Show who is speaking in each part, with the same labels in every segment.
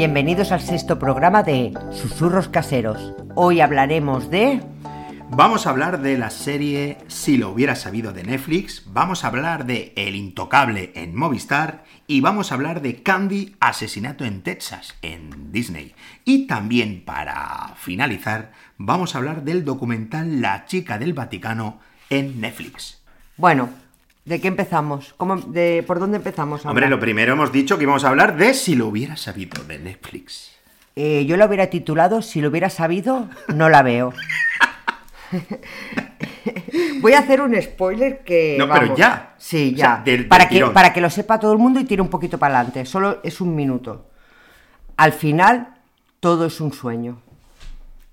Speaker 1: Bienvenidos al sexto programa de Susurros Caseros. Hoy hablaremos de...
Speaker 2: Vamos a hablar de la serie Si lo hubiera sabido de Netflix, vamos a hablar de El Intocable en Movistar y vamos a hablar de Candy Asesinato en Texas en Disney. Y también para finalizar, vamos a hablar del documental La chica del Vaticano en Netflix.
Speaker 1: Bueno, ¿de qué empezamos? ¿Cómo, de, ¿Por dónde empezamos?
Speaker 2: Hombre,
Speaker 1: hablar?
Speaker 2: lo primero hemos dicho que íbamos a hablar de Si lo hubiera sabido de Netflix.
Speaker 1: Eh, yo la hubiera titulado Si lo hubiera sabido, no la veo. Voy a hacer un spoiler que.
Speaker 2: No, pero ya.
Speaker 1: Sí,
Speaker 2: O
Speaker 1: ya.
Speaker 2: sea, del-
Speaker 1: para, que, para que lo sepa todo el mundo y tire un poquito para adelante. Solo es un minuto. Al final, todo es un sueño.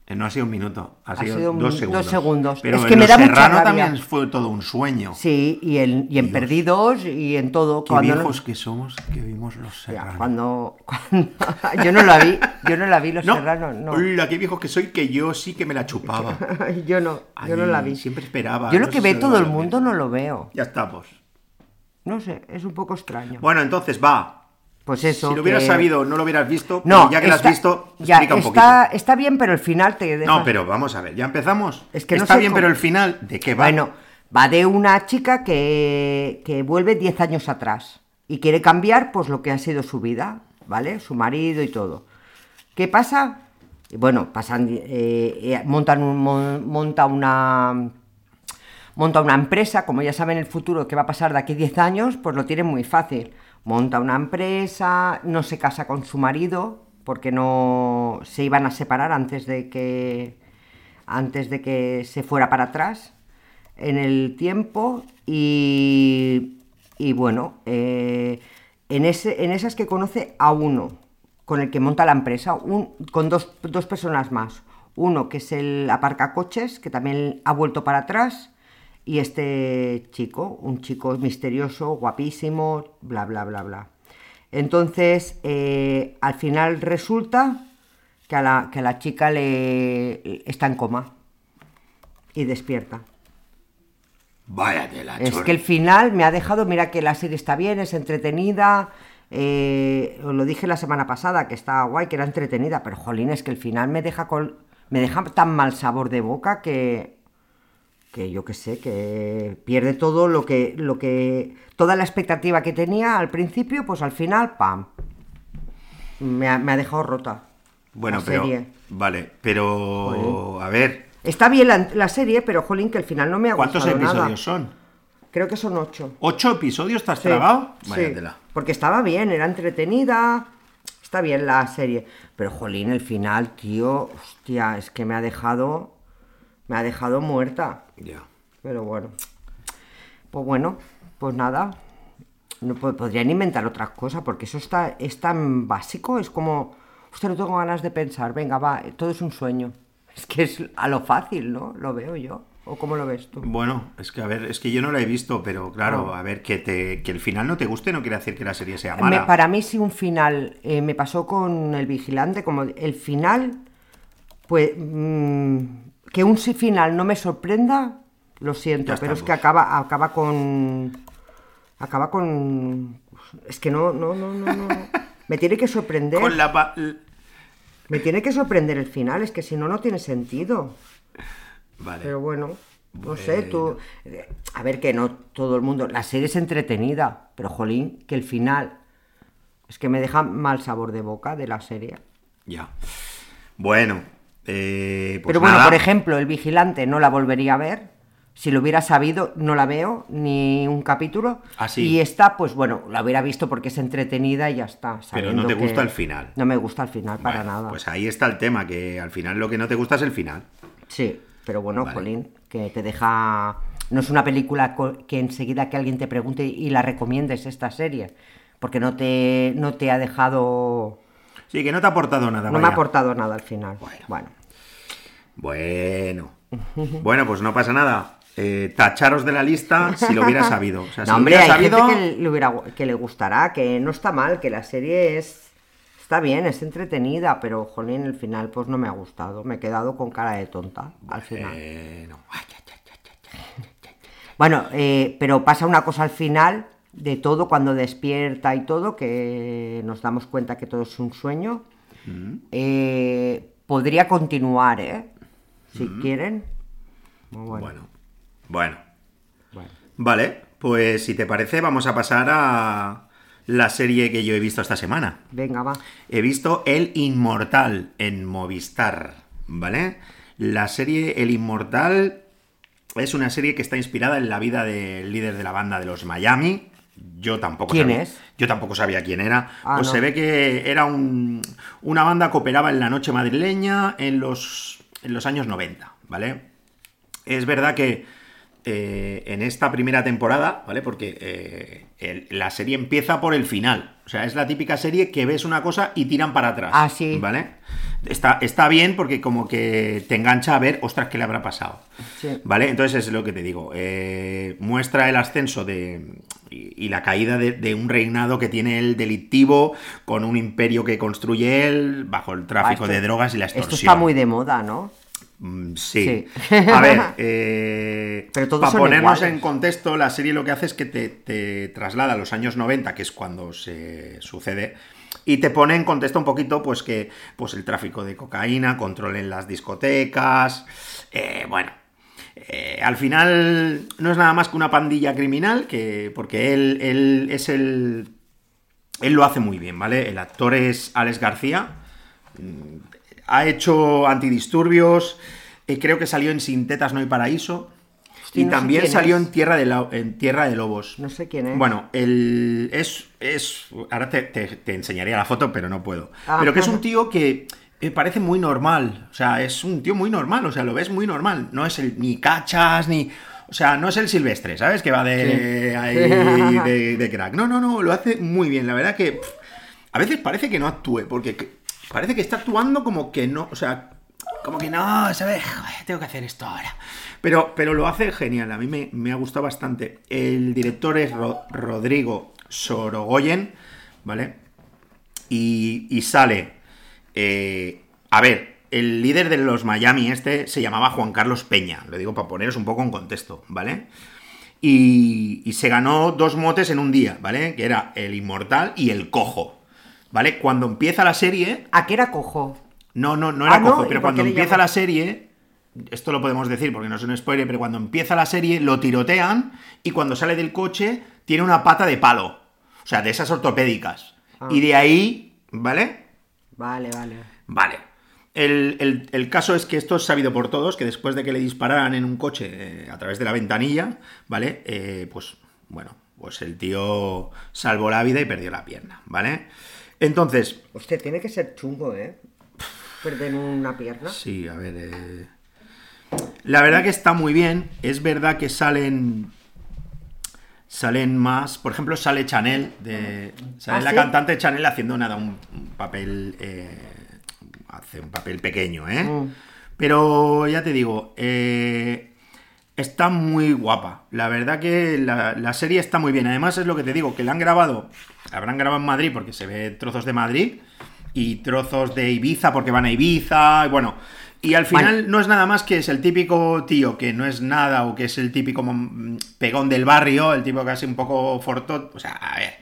Speaker 2: Eh, No ha sido un minuto, ha,
Speaker 1: Ha
Speaker 2: sido, dos
Speaker 1: dos
Speaker 2: segundos. Pero
Speaker 1: Es
Speaker 2: en
Speaker 1: que me da mucha
Speaker 2: Serrano también fue todo un sueño.
Speaker 1: Sí, y, en, y en
Speaker 2: Dios.
Speaker 1: Perdidos y en todo.
Speaker 2: Qué
Speaker 1: cuando no-
Speaker 2: viejos que somos que vimos Los
Speaker 1: Ya,
Speaker 2: Serrano.
Speaker 1: cuando, cuando- yo no la vi, yo no la vi Los
Speaker 2: No,
Speaker 1: Serranos, no.
Speaker 2: hola, qué viejos que soy, que yo sí que me la chupaba.
Speaker 1: yo no, yo no la vi.
Speaker 2: Siempre esperaba.
Speaker 1: Yo lo que ve todo el mundo no lo veo.
Speaker 2: Ya estamos.
Speaker 1: No sé, es un poco extraño.
Speaker 2: Bueno, entonces va.
Speaker 1: Pues eso.
Speaker 2: si lo hubieras
Speaker 1: que-
Speaker 2: sabido, no lo hubieras visto,
Speaker 1: No,
Speaker 2: ya que
Speaker 1: está-
Speaker 2: lo has visto,
Speaker 1: ya,
Speaker 2: explica un
Speaker 1: está,
Speaker 2: poquito.
Speaker 1: está bien, pero el final te deja...
Speaker 2: No, pero vamos a ver, ya empezamos.
Speaker 1: Es que no
Speaker 2: está bien,
Speaker 1: cómo-
Speaker 2: pero el final, ¿de qué va?
Speaker 1: Bueno, va de una chica que, que vuelve 10 años atrás y quiere cambiar pues lo que ha sido su vida, ¿vale? Su marido y todo. ¿Qué pasa? Bueno, pasan, eh, eh, montan un- mon- monta una monta una empresa, como ya saben el futuro que va a pasar de aquí 10 años, pues lo tienen muy fácil. Monta una empresa, no se casa con su marido, porque no se iban a separar antes de que antes de que se fuera para atrás en el tiempo y, y bueno, eh, en, ese, en esas que conoce a uno con el que monta la empresa, un- con dos, dos personas más. Uno que es el aparcacoches, que también ha vuelto para atrás, y este chico, un chico misterioso, guapísimo, bla, bla, bla, bla. Entonces, eh, al final resulta que a la, que a la chica le está en coma y despierta.
Speaker 2: Vaya tela,
Speaker 1: Es
Speaker 2: chorra.
Speaker 1: que el final me ha dejado, mira que la serie está bien, es entretenida. eh, os lo dije la semana pasada, que estaba guay, que era entretenida, pero jolín, es que el final me deja con, me deja tan mal sabor de boca que, que yo qué sé, que pierde todo lo que, lo que, toda la expectativa que tenía al principio, pues al final, pam, me ha, me ha dejado rota.
Speaker 2: Bueno,
Speaker 1: la
Speaker 2: pero.
Speaker 1: serie.
Speaker 2: Vale, pero. A ver,
Speaker 1: Está bien la, la serie, pero jolín, que el final no me ha
Speaker 2: ¿cuántos
Speaker 1: gustado
Speaker 2: episodios
Speaker 1: nada.
Speaker 2: son?
Speaker 1: Creo que son ocho.
Speaker 2: ¿Ocho episodios te has
Speaker 1: Sí,
Speaker 2: tragado?
Speaker 1: porque estaba bien, era entretenida, está bien la serie, pero jolín, el final, tío, hostia, es que me ha dejado, me ha dejado muerta,
Speaker 2: Ya.
Speaker 1: pero bueno, pues bueno, pues nada, no po- podrían inventar otras cosas, porque eso está, es tan básico, es como, hostia, no tengo ganas de pensar, venga, va, todo es un sueño, es que es a lo fácil, ¿no? Lo veo yo, ¿o cómo lo ves tú?
Speaker 2: Bueno, es que a ver, es que yo no la he visto, pero claro,
Speaker 1: No.
Speaker 2: a ver, que, te, que el final no te guste no quiere decir que la serie sea
Speaker 1: Me-
Speaker 2: mala.
Speaker 1: para mí sí un final, eh, me pasó con el vigilante, como el final, pues mm, que un sí final no me sorprenda, lo siento, pero es que acaba, acaba con, acaba con, es que no, no, no, no, no, me tiene que sorprender,
Speaker 2: Con la pa-
Speaker 1: me tiene que sorprender el final, es que si no, no tiene sentido.
Speaker 2: Vale.
Speaker 1: Pero bueno, no sé, tú. A ver, que no todo el mundo. La serie es entretenida, pero jolín, que el final. Es que me deja mal sabor de boca de la serie.
Speaker 2: Ya. Bueno, eh, pues
Speaker 1: pero bueno,
Speaker 2: nada.
Speaker 1: por ejemplo, El Vigilante no la volvería a ver. Si lo hubiera sabido, no la veo, ni un capítulo.
Speaker 2: Ah, sí.
Speaker 1: Y esta, pues bueno, la hubiera visto porque es entretenida y ya está.
Speaker 2: Pero no te gusta el final.
Speaker 1: No me gusta el final para
Speaker 2: Bueno,
Speaker 1: nada.
Speaker 2: Pues ahí está el tema, que al final lo que no te gusta es el final.
Speaker 1: Sí, pero bueno,
Speaker 2: Vale.
Speaker 1: Jolín, que te deja... No es una película que enseguida que alguien te pregunte y la recomiendes esta serie, porque no te, no te ha dejado...
Speaker 2: Sí, que no te ha aportado nada.
Speaker 1: No me
Speaker 2: vaya.
Speaker 1: ha aportado nada al final. Bueno,
Speaker 2: Bueno. Bueno, pues no pasa nada. Eh, tacharos de la lista si lo hubiera sabido. O sea, si
Speaker 1: no,
Speaker 2: lo
Speaker 1: hombre,
Speaker 2: hubiera
Speaker 1: hay
Speaker 2: sabido...
Speaker 1: gente que le, hubiera- que le gustará, que no está mal, que la serie es... Está bien, es entretenida, pero jolín, el final pues no me ha gustado. Me he quedado con cara de tonta al final.
Speaker 2: Bueno, ay.
Speaker 1: Bueno, eh, pero pasa una cosa al final de todo, cuando despierta y todo, que nos damos cuenta que todo es un sueño. Eh, podría continuar, ¿eh? Si quieren. Muy bueno.
Speaker 2: Bueno. Bueno.
Speaker 1: Bueno.
Speaker 2: Vale, pues si te parece, vamos a pasar a la serie que yo he visto esta semana.
Speaker 1: Venga, va.
Speaker 2: He visto El Inmortal en Movistar, ¿vale? La serie El Inmortal es una serie que está inspirada en la vida del líder de la banda de los Miami. Yo tampoco
Speaker 1: ¿Quién
Speaker 2: sabía.
Speaker 1: es?
Speaker 2: Yo tampoco sabía quién era.
Speaker 1: Ah,
Speaker 2: pues
Speaker 1: no.
Speaker 2: se ve que era un- una banda que operaba en la noche madrileña en los, en los años 90, ¿vale? Es verdad que eh, en esta primera temporada, ¿vale? Porque eh, el- la serie empieza por el final. O sea, es la típica serie que ves una cosa y tiran para atrás.
Speaker 1: Ah, sí.
Speaker 2: ¿Vale? Está, está bien porque como que te engancha a ver, ostras, ¿qué le habrá pasado?
Speaker 1: Sí.
Speaker 2: ¿Vale? Entonces es lo que te digo. eh, muestra el ascenso de, y, y la caída de, de un reinado que tiene el delictivo con un imperio que construye él bajo el tráfico
Speaker 1: Ah, esto-
Speaker 2: de drogas y la extorsión.
Speaker 1: Esto está muy de moda, ¿no?
Speaker 2: Mm, Sí.
Speaker 1: Sí.
Speaker 2: A ver, eh, para ponernos
Speaker 1: iguales.
Speaker 2: en contexto, la serie lo que hace es que te, te traslada a los años 90, que es cuando se sucede, y te pone en contexto un poquito, pues que pues el tráfico de cocaína, control en las discotecas, eh, bueno. Eh, al final no es nada más que una pandilla criminal, que porque él, él es el... Él lo hace muy bien, ¿vale? El actor es Alex García, ha hecho antidisturbios, eh, creo que salió en Sin Tetas No hay Paraíso.
Speaker 1: Hostia,
Speaker 2: y
Speaker 1: no
Speaker 2: también salió en Tierra, de la- en Tierra de Lobos.
Speaker 1: No sé quién es.
Speaker 2: Bueno, el, es, es. Ahora te, te- te enseñaría la foto, pero no puedo.
Speaker 1: Ah.
Speaker 2: Pero que es un tío que eh, parece muy normal. O sea, es un tío muy normal. O sea, lo ves muy normal. No es el ni cachas, ni. O sea, no es el silvestre, ¿sabes? Que va de, ahí, de, de crack. No, no, no, lo hace muy bien. La verdad que. pff, a veces parece que no actúe, porque que- parece que está actuando como que no. O sea, como que no, ¿sabes? Joder, tengo que hacer esto ahora. Pero, pero lo hace genial, a mí me, me ha gustado bastante. El director es Ro- Rodrigo Sorogoyen, ¿vale? Y, y sale. Eh, a ver, el líder de los Miami este se llamaba Juan Carlos Peña, lo digo para poneros un poco en contexto, ¿vale? Y, y se ganó dos motes en un día, ¿vale? Que era el inmortal y el cojo, ¿vale? Cuando empieza la serie,
Speaker 1: ¿A qué era cojo?
Speaker 2: no, no, no era
Speaker 1: Ah, ¿no?
Speaker 2: cojo,
Speaker 1: ¿Y
Speaker 2: pero cuando empieza la serie, esto lo podemos decir porque no es un spoiler, pero cuando empieza la serie lo tirotean y cuando sale del coche tiene una pata de palo, o sea, de esas ortopédicas.
Speaker 1: Ah.
Speaker 2: Y de ahí, ¿vale?
Speaker 1: Vale, vale.
Speaker 2: Vale. El, el- el caso es que esto es sabido por todos, que después de que le dispararan en un coche eh, a través de la ventanilla, ¿vale? Eh, pues, bueno, pues el tío salvó la vida y perdió la pierna, ¿vale? Entonces,
Speaker 1: Hostia, tiene que ser chungo, ¿eh? Perder una pierna.
Speaker 2: Sí, a ver. eh, La verdad que está muy bien. Es verdad que salen. Salen más. Por ejemplo, sale Chanel. De, sale
Speaker 1: ¿Ah,
Speaker 2: la
Speaker 1: sí?
Speaker 2: cantante Chanel haciendo nada, un, un papel. eh, hace un papel pequeño, ¿eh?
Speaker 1: Mm.
Speaker 2: Pero ya te digo. eh, Está muy guapa. La verdad que la, la serie está muy bien. Además, es lo que te digo, que la han grabado. la Habrán grabado en Madrid porque se ve trozos de Madrid y trozos de Ibiza porque van a Ibiza. Y bueno. Y al final
Speaker 1: Bueno.
Speaker 2: no es nada más que es el típico tío que no es nada o que es el típico pegón del barrio, el tipo casi un poco fortot. O sea, a ver.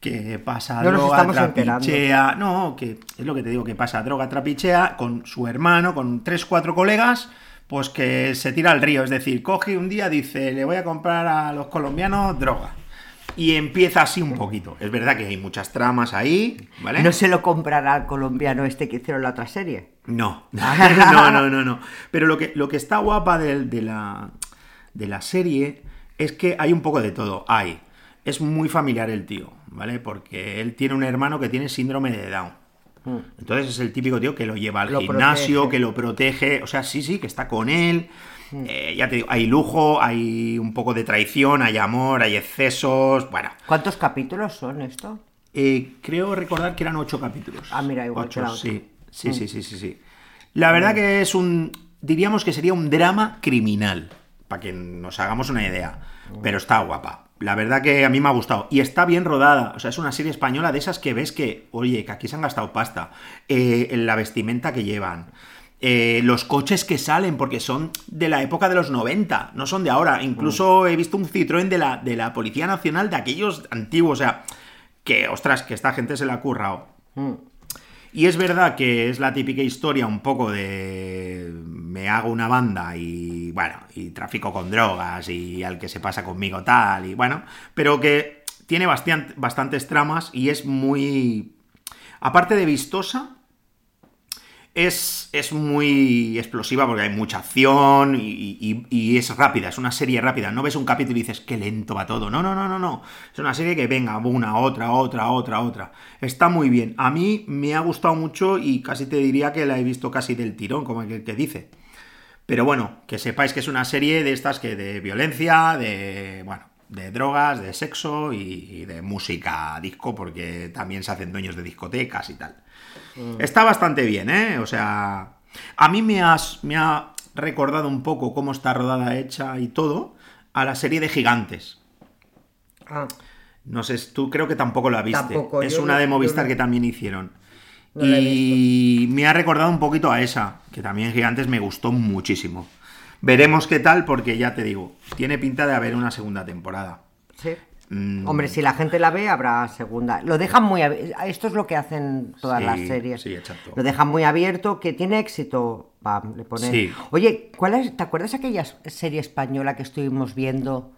Speaker 2: Que pasa
Speaker 1: No
Speaker 2: droga,
Speaker 1: enterando.
Speaker 2: trapichea. No, que es lo que te digo, que pasa droga, trapichea con su hermano, con tres, cuatro colegas, pues que se tira al río. Es decir, coge un día, dice, le voy a comprar a los colombianos droga. Y empieza así un poquito. Es verdad que hay muchas tramas ahí, ¿vale?
Speaker 1: No se lo comprará al colombiano este que hicieron la otra serie.
Speaker 2: No, no, no, no, no. Pero lo que, lo que está guapa de, de la, de la serie es que hay un poco de todo. Hay. Es muy familiar el tío, ¿vale? Porque él tiene un hermano que tiene síndrome de Down. Entonces es el típico tío que lo lleva al
Speaker 1: Lo
Speaker 2: gimnasio,
Speaker 1: protege.
Speaker 2: que lo protege. O sea, sí, sí, que está con él. Eh, ya te digo, hay lujo, hay un poco de traición, hay amor, hay excesos. Bueno,
Speaker 1: ¿Cuántos capítulos son esto?
Speaker 2: eh, creo recordar que eran ocho capítulos.
Speaker 1: Ah, mira, igual que
Speaker 2: Ocho,
Speaker 1: la otra.
Speaker 2: sí. Sí, sí, sí, sí, sí. La verdad que es un. Diríamos que sería un drama criminal. Para que nos hagamos una idea. Pero está guapa. La verdad que a mí me ha gustado. Y está bien rodada. O sea, es una serie española de esas que ves que, oye, que aquí se han gastado pasta. Eh, en la vestimenta que llevan. Eh, los coches que salen, porque son de la época de los 90, no son de ahora. Incluso he visto un Citroën de la, de la Policía Nacional de aquellos antiguos. O sea, que, ostras, que esta gente se la ha currado.
Speaker 1: Mm.
Speaker 2: Y es verdad que es la típica historia un poco de me hago una banda y bueno, y trafico con drogas y al que se pasa conmigo tal y bueno, pero que tiene bastantes tramas y es muy aparte de vistosa, es, es, muy explosiva porque hay mucha acción y, es rápida, es una serie rápida. No ves un capítulo y dices, qué lento va todo. No, no, no, no, no. Es una serie que venga, una, otra, otra, otra, otra. Está muy bien. A mí me ha gustado mucho y casi te diría que la he visto casi del tirón, como el que dice. Pero bueno, que sepáis que es una serie de estas que de violencia, de, bueno, de drogas, de sexo y, de música disco, porque también se hacen dueños de discotecas y tal. Mm. Está bastante bien, ¿eh? O sea, a mí me, has, me ha recordado un poco cómo está rodada, hecha y todo a la serie de Gigantes. Ah. No sé, tú creo que tampoco la viste. es una de Movistar que también hicieron. y me ha recordado un poquito a esa, que también Gigantes me gustó muchísimo. Veremos qué tal, porque ya te digo, tiene pinta de haber una segunda temporada.
Speaker 1: Sí. Mm. Hombre, si la gente la ve, habrá segunda. Lo dejan muy Esto es lo que hacen todas las series.
Speaker 2: Sí, exacto.
Speaker 1: Lo dejan muy abierto, que tiene éxito. le ponen... Sí. Oye, ¿cuál es, ¿te acuerdas aquella serie española que estuvimos viendo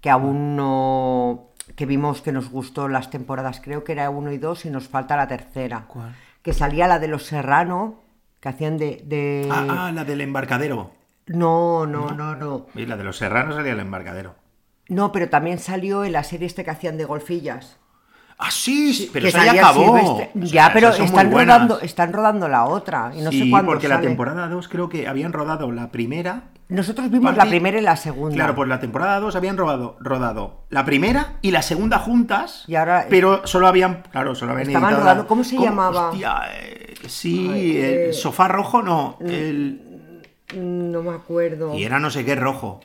Speaker 1: que aún no. que vimos que nos gustó las temporadas? Creo que era uno y dos y nos falta la tercera.
Speaker 2: ¿Cuál?
Speaker 1: Que salía la de los Serrano, que hacían de. de...
Speaker 2: Ah, ah, la del embarcadero.
Speaker 1: No, no, no, no.
Speaker 2: Y la de los serranos salía el embarcadero.
Speaker 1: No, pero también salió en la serie este que hacían de golfillas.
Speaker 2: Ah, sí, pero ya acabó.
Speaker 1: ya, pero están rodando, están rodando la otra. Y no sé cuándo
Speaker 2: porque la temporada 2 creo que habían rodado la primera.
Speaker 1: Nosotros vimos la primera y la segunda.
Speaker 2: Claro, pues la temporada 2 habían rodado, rodado la primera y la segunda juntas. Y ahora. Pero solo habían. Claro, solo habían
Speaker 1: Estaban rodando. ¿Cómo se llamaba?
Speaker 2: Hostia, eh, sí, el sofá rojo no. Mm. El.
Speaker 1: No me acuerdo.
Speaker 2: Y era no sé qué rojo.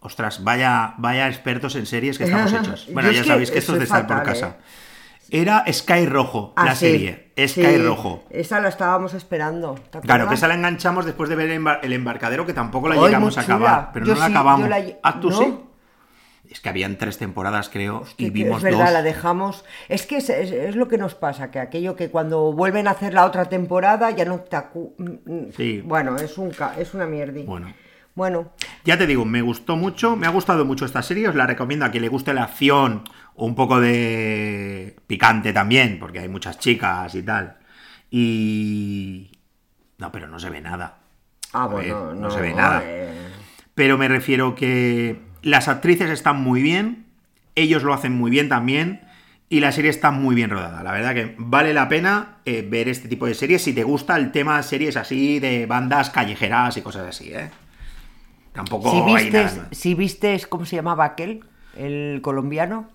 Speaker 2: Ostras, vaya, vaya expertos en series que estamos hechos. Bueno, ya sabéis que esto es de estar por casa. ¿eh? Era Sky Rojo, la ah, serie. Sky Rojo.
Speaker 1: Esa la estábamos esperando.
Speaker 2: Claro, que esa la enganchamos después de ver el embarcadero, que tampoco la llegamos a acabar. Pero no la acabamos. ¿Ah, tú sí? Es que habían tres temporadas, creo, y vimos
Speaker 1: Es verdad, la dejamos. Es que es, lo que nos pasa, que aquello que cuando vuelven a hacer la otra temporada ya no te acu... Mm, mm, sí. Bueno, es, un, es una mierda.
Speaker 2: Bueno.
Speaker 1: Bueno.
Speaker 2: Ya te digo, me gustó mucho, me ha gustado mucho esta serie, os la recomiendo a quien le guste la acción o un poco de picante también, porque hay muchas chicas y tal. Y... No, pero no se ve nada.
Speaker 1: Ah, bueno,
Speaker 2: no, se ve nada. Pero me refiero que las actrices están muy bien, ellos lo hacen muy bien también, y la serie está muy bien rodada. La verdad que vale la pena eh, ver este tipo de series si te gusta el tema de series así de bandas callejeras y cosas así, ¿eh? Tampoco
Speaker 1: si vistes, Si vistes, ¿cómo se llamaba aquel? ¿El colombiano?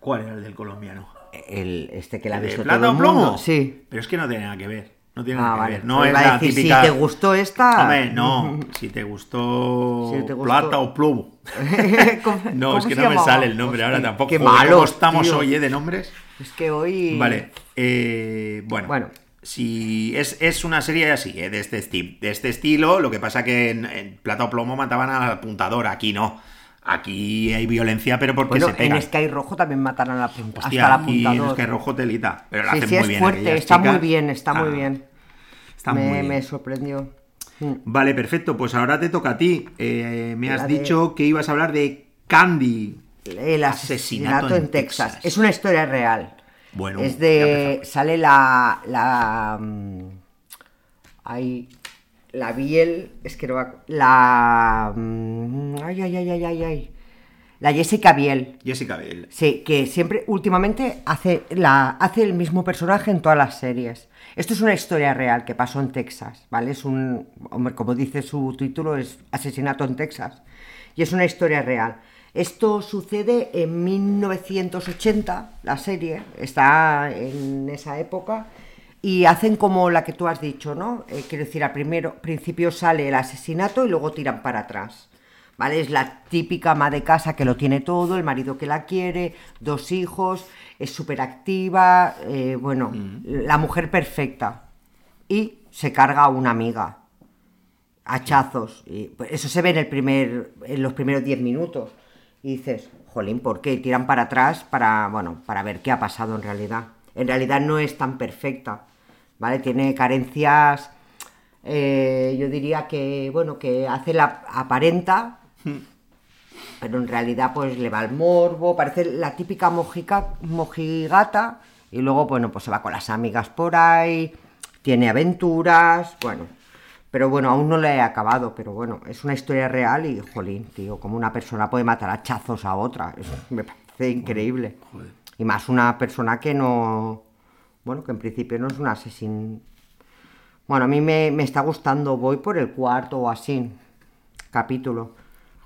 Speaker 2: ¿Cuál era el del colombiano?
Speaker 1: El, este que la ha visto
Speaker 2: todo el plomo?
Speaker 1: Sí.
Speaker 2: Pero es que no tiene nada que ver. No tiene ah, nada que ver. No es la Si
Speaker 1: te gustó esta.
Speaker 2: Hombre, no. Si te gustó, plata o plomo. no, es que no me sale el nombre ahora tampoco.
Speaker 1: Qué malo. ¿Cómo
Speaker 2: estamos hoy eh, de nombres?
Speaker 1: Es que hoy.
Speaker 2: Vale. Eh, bueno. Bueno. Si es, una serie así, eh, de, este de este estilo, lo que pasa que en, Plata o Plomo mataban al apuntador, aquí no. Aquí hay violencia, pero porque se pegan.
Speaker 1: En Sky Rojo también matan a la punta, hasta la apuntador.
Speaker 2: en Sky Rojo telita. Pero sí,
Speaker 1: sí, es fuerte, está muy bien, está muy ah, bien. Está me, muy bien. Me sorprendió.
Speaker 2: Mm. Vale, perfecto. Pues ahora te toca a ti. Eh, me has dicho que ibas a hablar de Candy.
Speaker 1: El asesinato, en, Texas. Es una historia real.
Speaker 2: Bueno.
Speaker 1: Es de. Sale la. La. Mm, hay la Biel, es que no va, la mm, ay ay ay ay ay ay la Jessica Biel.
Speaker 2: Jessica Biel.
Speaker 1: Sí, que siempre últimamente hace la hace el mismo personaje en todas las series. Esto es una historia real que pasó en Texas, ¿vale? Es un hombre, como dice su título es Asesinato en Texas y es una historia real. Esto sucede en 1980, la serie está en esa época y hacen como la que tú has dicho, ¿no? Eh, quiero decir, al primero, principio sale el asesinato y luego tiran para atrás. ¿Vale? Es la típica ama de casa que lo tiene todo, el marido que la quiere, dos hijos, es súper activa, eh, bueno, la mujer perfecta. Y se carga a una amiga. Hachazos. Y, pues, eso se ve en, el primer, en los primeros diez minutos. Y dices, jolín, ¿por qué? Tiran para atrás para, bueno, para ver qué ha pasado en realidad. En realidad no es tan perfecta ¿vale? Tiene carencias, eh, yo diría que, bueno, que hace la aparenta, pero en realidad pues le va al morbo, parece la típica mojica, mojigata, y luego, bueno, pues se va con las amigas por ahí, tiene aventuras, bueno. Pero bueno, aún no le he acabado, pero bueno, es una historia real y, jolín, tío, como una persona puede matar a chazos a otra, eso me parece increíble.
Speaker 2: Joder.
Speaker 1: Y más una persona que no, bueno, que en principio no es un asesino. Bueno, a mí me, me está gustando, voy por el cuarto o así, capítulo.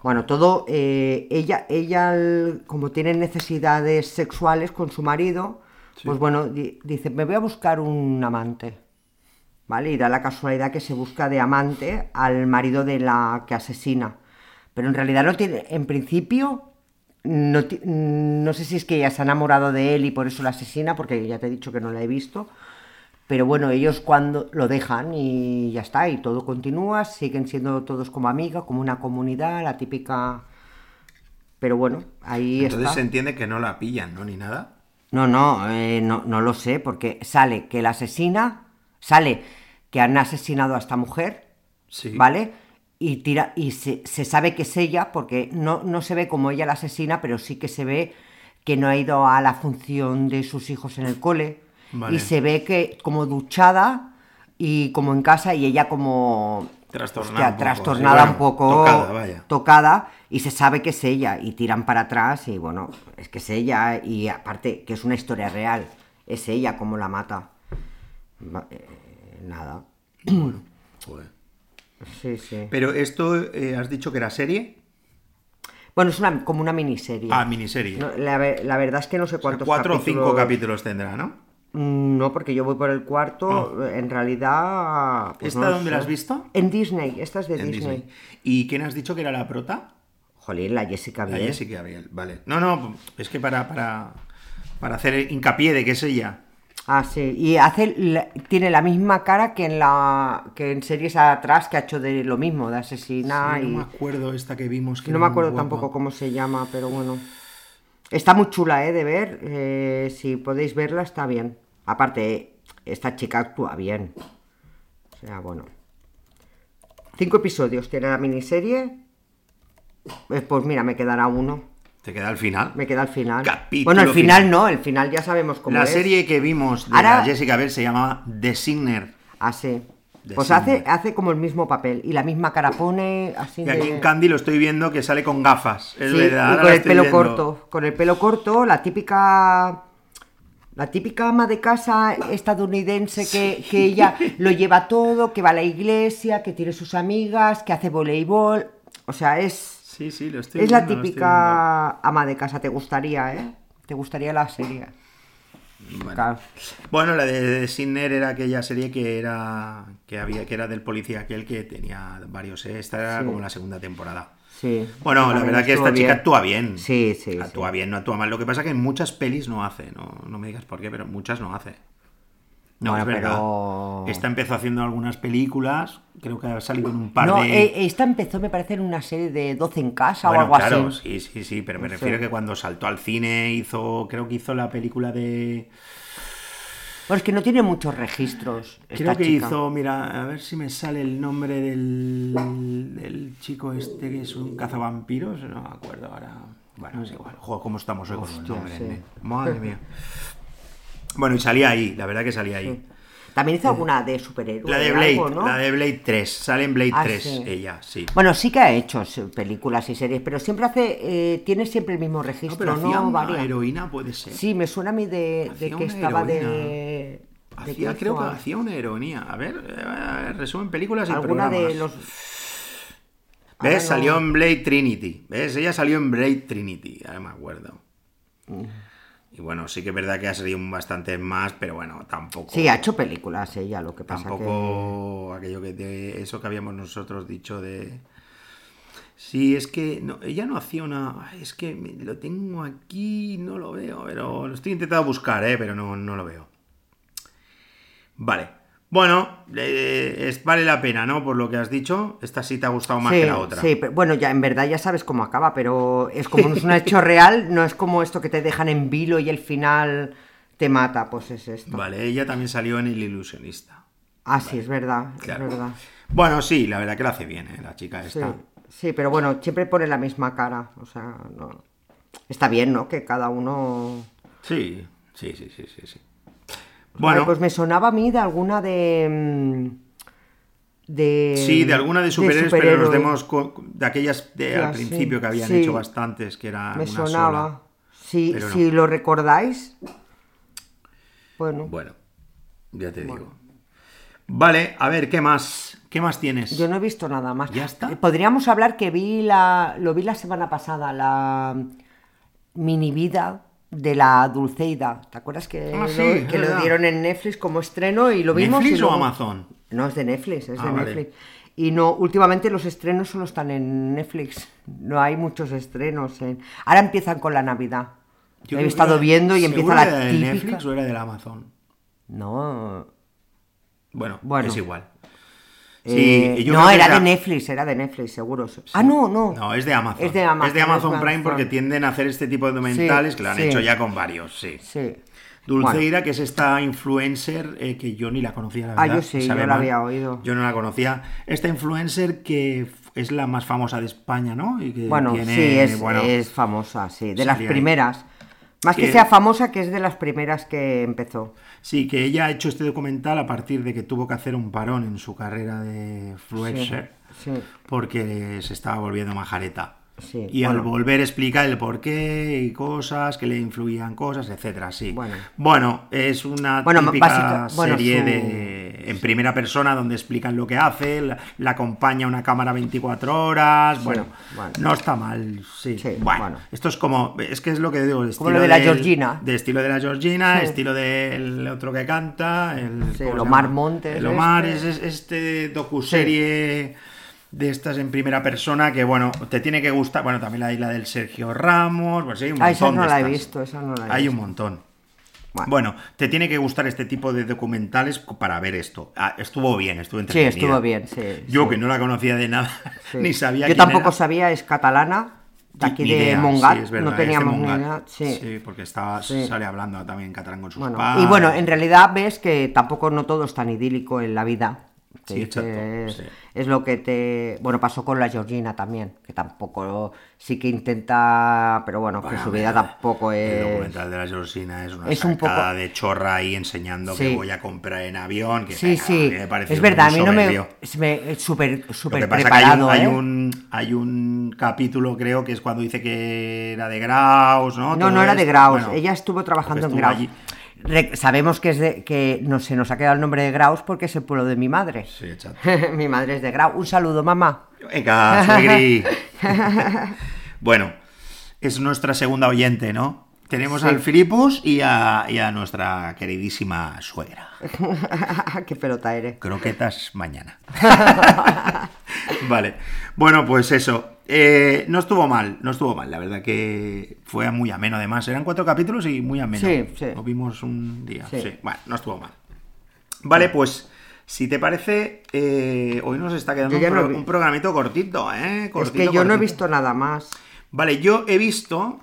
Speaker 1: Bueno, todo, eh, ella, ella, el- como tiene necesidades sexuales con su marido, pues bueno, di- dice, me voy a buscar un amante. ¿Vale? Y da la casualidad que se busca de amante al marido de la que asesina. Pero en realidad no tiene, en principio, no, no sé si es que ella se ha enamorado de él y por eso la asesina, porque ya te he dicho que no la he visto. Pero bueno, ellos cuando lo dejan y ya está, y todo continúa, siguen siendo todos como amigas, como una comunidad, la típica... Pero bueno, ahí
Speaker 2: Entonces
Speaker 1: está.
Speaker 2: se entiende que no la pillan, ¿no? Ni nada.
Speaker 1: No, no, eh, no, no lo sé, porque sale que la asesina, sale que han asesinado a esta mujer,
Speaker 2: Sí.
Speaker 1: ¿vale? Y tira, y se, se sabe que es ella, porque no, no se ve como ella la asesina, pero sí que se ve que no ha ido a la función de sus hijos en el cole.
Speaker 2: Vale.
Speaker 1: Y se ve que como duchada y como en casa, y ella como
Speaker 2: Trastornada
Speaker 1: hostia,
Speaker 2: un poco,
Speaker 1: trastornada
Speaker 2: sí,
Speaker 1: un
Speaker 2: bueno,
Speaker 1: poco
Speaker 2: tocada, vaya.
Speaker 1: tocada y se sabe que es ella y tiran para atrás y bueno, es que es ella y aparte que es una historia real, es ella como la mata. Eh, nada.
Speaker 2: Joder.
Speaker 1: Sí, sí.
Speaker 2: Pero esto, eh, has dicho que era serie.
Speaker 1: Bueno, es una, como una miniserie.
Speaker 2: Ah, miniserie.
Speaker 1: No, la, ve- la verdad es que no sé
Speaker 2: O sea,
Speaker 1: cuántos
Speaker 2: cuatro o cinco
Speaker 1: capítulos
Speaker 2: tendrá, ¿no?
Speaker 1: Mm, No, porque yo voy por el cuarto. En realidad. pues
Speaker 2: ¿Esta
Speaker 1: no
Speaker 2: dónde la has visto?
Speaker 1: En Disney. Esta es de Disney.
Speaker 2: Disney. ¿Y quién has dicho que era la prota?
Speaker 1: Jolín, la Jessica
Speaker 2: La
Speaker 1: Biel.
Speaker 2: Jessica Gabriel, vale. No, no, es que para, para, para hacer hincapié de que es ella.
Speaker 1: Ah, sí. Y hace, la- tiene la misma cara que en la que en series atrás que ha hecho de lo mismo, de asesina
Speaker 2: Sí,
Speaker 1: y.
Speaker 2: no me acuerdo esta que vimos. Que
Speaker 1: No me acuerdo tampoco cómo se llama, pero bueno. Está muy chula, ¿eh? De ver. eh, si podéis verla, está bien. Aparte, esta chica actúa bien. O sea, bueno. Cinco episodios tiene la miniserie. Eh, Pues mira, me quedará uno.
Speaker 2: Te queda al final.
Speaker 1: Me queda al final.
Speaker 2: Capítulo
Speaker 1: bueno, el final,
Speaker 2: final.
Speaker 1: no, el final ya sabemos cómo
Speaker 2: La
Speaker 1: es.
Speaker 2: serie que vimos de
Speaker 1: Ahora-
Speaker 2: la Jessica Bell se llamaba The Signer.
Speaker 1: Así.
Speaker 2: De
Speaker 1: Pues
Speaker 2: Signer.
Speaker 1: hace, hace como el mismo papel y la misma cara pone así
Speaker 2: Y aquí en Candy lo estoy viendo que sale con gafas. Es
Speaker 1: Sí,
Speaker 2: verdad,
Speaker 1: y con
Speaker 2: la
Speaker 1: el pelo
Speaker 2: viendo.
Speaker 1: corto. Con el pelo corto, la típica. La típica ama de casa estadounidense que, que ella lo lleva todo, que va a la iglesia, que tiene sus amigas, que hace voleibol. O sea, es,
Speaker 2: Sí, sí, lo estoy
Speaker 1: es la
Speaker 2: viendo,
Speaker 1: típica ama de casa. ¿Te gustaría, eh? ¿Te gustaría la serie?
Speaker 2: Bueno.
Speaker 1: Claro.
Speaker 2: Bueno, la de, Signer era aquella serie que era que había que era del policía aquel que tenía varios. ¿eh? Esta era
Speaker 1: Sí.
Speaker 2: como la segunda temporada.
Speaker 1: Sí.
Speaker 2: Bueno, la verdad que esta chica actúa bien.
Speaker 1: Sí, sí.
Speaker 2: Actúa
Speaker 1: sí.
Speaker 2: bien, no actúa mal. Lo que pasa que en muchas pelis no hace. No, no me digas por qué, pero muchas no hace. No,
Speaker 1: Bueno,
Speaker 2: es verdad.
Speaker 1: pero-
Speaker 2: Esta empezó haciendo algunas películas. Creo que ha salido en un par
Speaker 1: No,
Speaker 2: de.
Speaker 1: eh, esta empezó, me parece, en una serie de 12 en casa
Speaker 2: Bueno,
Speaker 1: o algo
Speaker 2: claro,
Speaker 1: así.
Speaker 2: sí, sí, sí, pero me refiero
Speaker 1: sé.
Speaker 2: que cuando saltó al cine hizo, creo que hizo la película de,
Speaker 1: Bueno, es que no tiene muchos registros.
Speaker 2: creo
Speaker 1: esta
Speaker 2: que
Speaker 1: chica.
Speaker 2: hizo, mira, a ver si me sale el nombre del chico este que es un cazavampiros, no me acuerdo ahora. Bueno, es igual, joder, cómo estamos hoy con los
Speaker 1: Hostia,
Speaker 2: nombres,
Speaker 1: sí.
Speaker 2: Madre mía. Bueno, y salía ahí, la verdad que salía ahí.
Speaker 1: También hizo alguna de superhéroes.
Speaker 2: La de Blade,
Speaker 1: algo, ¿no?
Speaker 2: la de Blade 3, sale en Blade
Speaker 1: Ah,
Speaker 2: 3
Speaker 1: sí.
Speaker 2: ella, sí.
Speaker 1: Bueno, sí que ha hecho películas y series, pero siempre hace. eh, tiene siempre el mismo
Speaker 2: No,
Speaker 1: registro,
Speaker 2: pero
Speaker 1: ¿no?
Speaker 2: hacía una
Speaker 1: Varía.
Speaker 2: heroína, puede ser.
Speaker 1: Sí, me suena a mí de, que estaba de.
Speaker 2: heroína.
Speaker 1: de
Speaker 2: Hacía,
Speaker 1: que
Speaker 2: creo
Speaker 1: hizo
Speaker 2: que
Speaker 1: a-
Speaker 2: hacía una heroína. A ver, eh, resumen películas y
Speaker 1: Alguna
Speaker 2: programas.
Speaker 1: de los.
Speaker 2: ¿Ves?
Speaker 1: Ahora no-
Speaker 2: Salió en Blade Trinity. ¿Ves? Ella salió en Blade Trinity, ahora me acuerdo.
Speaker 1: Mm.
Speaker 2: Y bueno, sí que es verdad que ha salido bastante más, pero bueno, tampoco.
Speaker 1: Sí, ha hecho películas ella, lo que pasa que.
Speaker 2: Tampoco aquello que de eso que habíamos nosotros dicho de. Sí, es que no, ella no hacía una. Es que lo tengo aquí, no lo veo, pero lo estoy intentando buscar, ¿eh? pero no, no lo veo. Vale. Bueno, eh, es, vale la pena, ¿no? Por lo que has dicho. Esta sí te ha gustado más
Speaker 1: sí,
Speaker 2: que la otra.
Speaker 1: sí, pero, bueno, ya en verdad ya sabes cómo acaba, pero es como no es un hecho real, no es como esto que te dejan en vilo y el final te mata, pues es esto.
Speaker 2: Vale, ella también salió en El Ilusionista.
Speaker 1: Ah, sí, es verdad,
Speaker 2: Claro.
Speaker 1: es verdad.
Speaker 2: Bueno, sí, la verdad que lo hace bien, ¿eh? La chica
Speaker 1: Sí,
Speaker 2: esta.
Speaker 1: sí, pero bueno, siempre pone la misma cara, o sea, no... Está bien, ¿no? Que cada uno...
Speaker 2: Sí, sí, sí, sí, sí. sí.
Speaker 1: Bueno, pues me sonaba a mí de alguna de... mm, De...
Speaker 2: sí, de alguna de superhéroes, pero
Speaker 1: superhéroe.
Speaker 2: demos de aquellas de
Speaker 1: Ya,
Speaker 2: al
Speaker 1: sí,
Speaker 2: principio que habían
Speaker 1: sí.
Speaker 2: hecho bastantes, que era
Speaker 1: Me
Speaker 2: una
Speaker 1: sonaba.
Speaker 2: sola. No.
Speaker 1: si lo recordáis, bueno,
Speaker 2: Bueno, ya te digo. Vale, a ver, ¿qué más? ¿Qué más tienes?
Speaker 1: yo no he visto nada más.
Speaker 2: ¿Ya está?
Speaker 1: Eh, Podríamos hablar que vi la, lo vi la semana pasada, la mini vida de la Dulceida. ¿Te acuerdas que,
Speaker 2: Ah,
Speaker 1: lo,
Speaker 2: sí,
Speaker 1: que lo dieron en Netflix como estreno y lo vimos?
Speaker 2: ¿Netflix
Speaker 1: y
Speaker 2: o Amazon?
Speaker 1: No, es de Netflix, es
Speaker 2: Ah,
Speaker 1: de
Speaker 2: vale.
Speaker 1: Netflix. Y no, últimamente los estrenos solo están en Netflix. No hay muchos estrenos. en- Ahora empiezan con la Navidad.
Speaker 2: Yo
Speaker 1: He estado
Speaker 2: era-
Speaker 1: viendo y
Speaker 2: ¿seguro
Speaker 1: empieza la
Speaker 2: era
Speaker 1: típica.
Speaker 2: Netflix o era del Amazon?
Speaker 1: No,
Speaker 2: Bueno,
Speaker 1: Bueno.
Speaker 2: es igual.
Speaker 1: Eh, no, era
Speaker 2: era-
Speaker 1: de Netflix, era de Netflix, seguro. Ah, no, no.
Speaker 2: No, es de Amazon.
Speaker 1: Es de Amazon,
Speaker 2: Es de Amazon
Speaker 1: es de
Speaker 2: Prime
Speaker 1: Amazon.
Speaker 2: porque tienden a hacer este tipo de documentales
Speaker 1: Sí,
Speaker 2: que lo han
Speaker 1: sí.
Speaker 2: hecho ya con varios, sí.
Speaker 1: Sí.
Speaker 2: Dulceira, que es esta influencer eh, que yo ni la conocía, la
Speaker 1: Ah,
Speaker 2: verdad.
Speaker 1: yo sí, yo la había oído.
Speaker 2: Yo no la conocía. Esta influencer que es la más famosa de España, ¿no? Y que
Speaker 1: Bueno,
Speaker 2: tiene,
Speaker 1: sí, es,
Speaker 2: bueno,
Speaker 1: es famosa, sí. De las
Speaker 2: ahí.
Speaker 1: Más que
Speaker 2: Que-
Speaker 1: sea famosa, que es de las primeras que empezó.
Speaker 2: Sí, que ella ha hecho este documental a partir de que tuvo que hacer un parón en su carrera de influencer
Speaker 1: Sí.
Speaker 2: porque se estaba volviendo majareta.
Speaker 1: Sí,
Speaker 2: y al volver a explicar el porqué y cosas que le influían cosas, etcétera, sí.
Speaker 1: Bueno.
Speaker 2: Bueno, es una
Speaker 1: Bueno,
Speaker 2: típica
Speaker 1: básica-
Speaker 2: serie
Speaker 1: su-
Speaker 2: de en primera persona donde explican lo que hace, la, la acompaña una cámara 24 horas, bueno,
Speaker 1: bueno.
Speaker 2: no está mal, sí.
Speaker 1: Sí,
Speaker 2: bueno, esto es como, es que es lo que digo, el
Speaker 1: Como
Speaker 2: estilo
Speaker 1: lo de la
Speaker 2: del-
Speaker 1: Georgina.
Speaker 2: De estilo de la Georgina, estilo del otro que canta, el,
Speaker 1: Sí,
Speaker 2: ¿cómo
Speaker 1: el
Speaker 2: se
Speaker 1: Omar? Montes
Speaker 2: El Omar
Speaker 1: este.
Speaker 2: es, es este docuserie de estas en primera persona que, bueno, te tiene que gustar. Bueno, también la isla del Sergio Ramos, pues sí, hay un
Speaker 1: Ah,
Speaker 2: montón
Speaker 1: esa no
Speaker 2: de
Speaker 1: la he visto, esa no la he
Speaker 2: Hay un montón.
Speaker 1: Bueno.
Speaker 2: Bueno, te tiene que gustar este tipo de documentales para ver esto. Ah, estuvo bien, estuvo
Speaker 1: Sí,
Speaker 2: entretenida.
Speaker 1: estuvo bien, sí.
Speaker 2: Yo
Speaker 1: sí,
Speaker 2: que no la conocía de nada,
Speaker 1: sí.
Speaker 2: ni sabía
Speaker 1: Yo
Speaker 2: quién
Speaker 1: tampoco
Speaker 2: era.
Speaker 1: sabía, es catalana, de aquí
Speaker 2: Ni
Speaker 1: de
Speaker 2: idea,
Speaker 1: Mongat.
Speaker 2: sí, es verdad,
Speaker 1: no teníamos ni idea. Sí.
Speaker 2: porque estaba,
Speaker 1: Sí.
Speaker 2: sale hablando también catalán con sus
Speaker 1: Bueno,
Speaker 2: padres.
Speaker 1: y bueno, en realidad ves que tampoco no todo es tan idílico en la vida. Que
Speaker 2: Sí, exacto,
Speaker 1: dices,
Speaker 2: sí.
Speaker 1: Es lo que te... Bueno, pasó con la Georgina también, que tampoco sí que intenta, pero bueno, que su vida tampoco
Speaker 2: El
Speaker 1: es...
Speaker 2: documental de la Georgina es una
Speaker 1: es un poco-
Speaker 2: de chorra ahí enseñando
Speaker 1: Sí.
Speaker 2: que voy a comprar en avión. Que,
Speaker 1: Sí, sí,
Speaker 2: me
Speaker 1: es verdad, a mí no me... es me- súper súper
Speaker 2: hay un,
Speaker 1: preparado,
Speaker 2: hay,
Speaker 1: ¿eh?
Speaker 2: un, hay un capítulo, creo, que es cuando dice que era de Graus, ¿no?
Speaker 1: No,
Speaker 2: Todo
Speaker 1: no era de. Graus,
Speaker 2: Bueno,
Speaker 1: ella estuvo trabajando en Graus.
Speaker 2: allí.
Speaker 1: Sabemos que es de que no se nos ha quedado el nombre de Graus porque es el pueblo de mi madre.
Speaker 2: Sí, exacto.
Speaker 1: mi madre es de Graus. Un saludo, mamá.
Speaker 2: Venga, bueno, es nuestra segunda oyente, ¿no? Tenemos
Speaker 1: Sí.
Speaker 2: al Filipus y a, y a nuestra queridísima suegra.
Speaker 1: Qué pelota eres.
Speaker 2: Croquetas mañana. vale. Bueno, pues eso. Eh, no estuvo mal, no estuvo mal. La verdad que fue muy ameno además. Eran cuatro capítulos y muy ameno.
Speaker 1: Sí, sí.
Speaker 2: Lo vimos un día. Sí.
Speaker 1: Sí.
Speaker 2: Bueno, no estuvo mal. Vale, pues si te parece, eh, hoy nos está quedando un,
Speaker 1: no
Speaker 2: pro-
Speaker 1: vi-
Speaker 2: un programito cortito, ¿eh?
Speaker 1: es
Speaker 2: Cortito,
Speaker 1: que yo no he visto nada más.
Speaker 2: Vale, yo he visto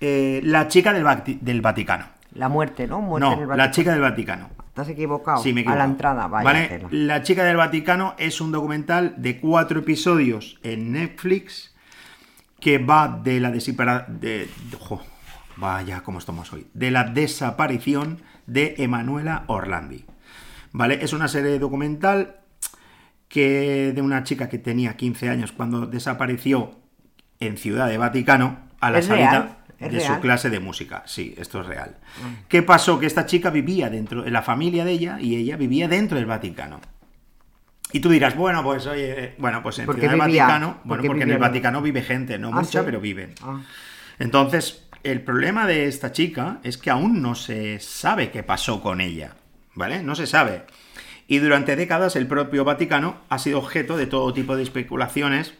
Speaker 2: eh, La chica del, Vati- del Vaticano.
Speaker 1: La muerte, ¿no? Muerte
Speaker 2: No,
Speaker 1: Vaticano.
Speaker 2: La chica del Vaticano.
Speaker 1: ¿Te has equivocado?
Speaker 2: Sí, me he
Speaker 1: A la entrada, vaya
Speaker 2: ¿Vale?
Speaker 1: tela.
Speaker 2: La chica del Vaticano es un documental de cuatro episodios en Netflix que va de la desipara- de, de- vaya, cómo estamos hoy. De la desaparición de Emanuela Orlandi. ¿Vale? Es una serie documental que de una chica que tenía 15 años cuando desapareció en Ciudad de Vaticano a la
Speaker 1: ¿Es
Speaker 2: salida
Speaker 1: real? ¿Es
Speaker 2: de su
Speaker 1: real? Mm.
Speaker 2: clase de música. Sí, esto es real. ¿Qué pasó? Que esta chica vivía dentro, la familia de ella y ella vivía dentro del Vaticano. Y tú dirás, bueno, pues oye, bueno, pues en
Speaker 1: ¿Por qué
Speaker 2: Ciudad del? Vaticano,
Speaker 1: ¿Por
Speaker 2: bueno, porque en el Vaticano vive gente, no
Speaker 1: Ah,
Speaker 2: mucha,
Speaker 1: ¿sí?
Speaker 2: pero viven.
Speaker 1: Ah.
Speaker 2: Entonces, el problema de esta chica es que aún no se sabe qué pasó con ella, ¿vale? No se sabe. Y durante décadas el propio Vaticano ha sido objeto de todo tipo de especulaciones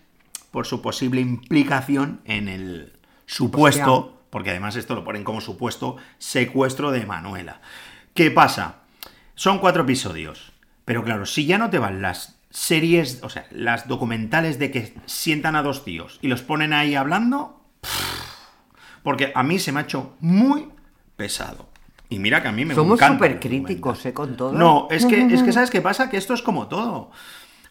Speaker 2: por su posible implicación en el supuesto,
Speaker 1: Hostia.
Speaker 2: porque además esto lo ponen como supuesto, secuestro de Manuela. ¿Qué pasa? Son cuatro episodios, pero claro, si ya no te van las series, o sea, las documentales de que sientan a dos tíos y los ponen ahí hablando, porque a mí se me ha hecho muy pesado. Y mira que a mí me
Speaker 1: Somos súper críticos. ¿eh? Con todo.
Speaker 2: No, es que, es que ¿sabes qué pasa? Que esto es como todo.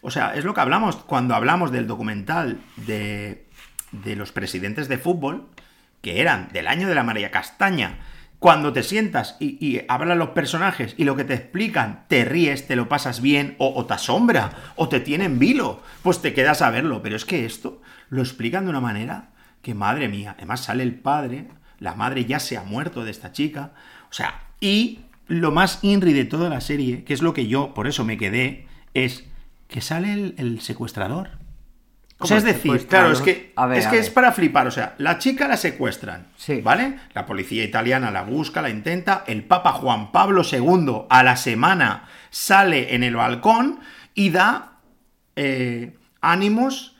Speaker 2: O sea, es lo que hablamos cuando hablamos del documental de, de los presidentes de fútbol, que eran del año de la María Castaña. Cuando te sientas y, y hablan los personajes y lo que te explican, te ríes, te lo pasas bien, o, te asombra, o te tiene en vilo, pues te quedas a verlo. Pero es que esto lo explican de una manera que, madre mía, además sale el padre, la madre ya se ha muerto de esta chica, o sea, y lo más inri de toda la serie, que es lo que yo, por eso me quedé, es que sale el, el secuestrador. O sea, es
Speaker 1: ¿Cómo
Speaker 2: decir, claro, es que,
Speaker 1: ver,
Speaker 2: es, que es para flipar. O sea, la chica la secuestran,
Speaker 1: Sí.
Speaker 2: ¿vale? La policía italiana la busca, la intenta. El Papa Juan Pablo II a la semana sale en el balcón y da eh, ánimos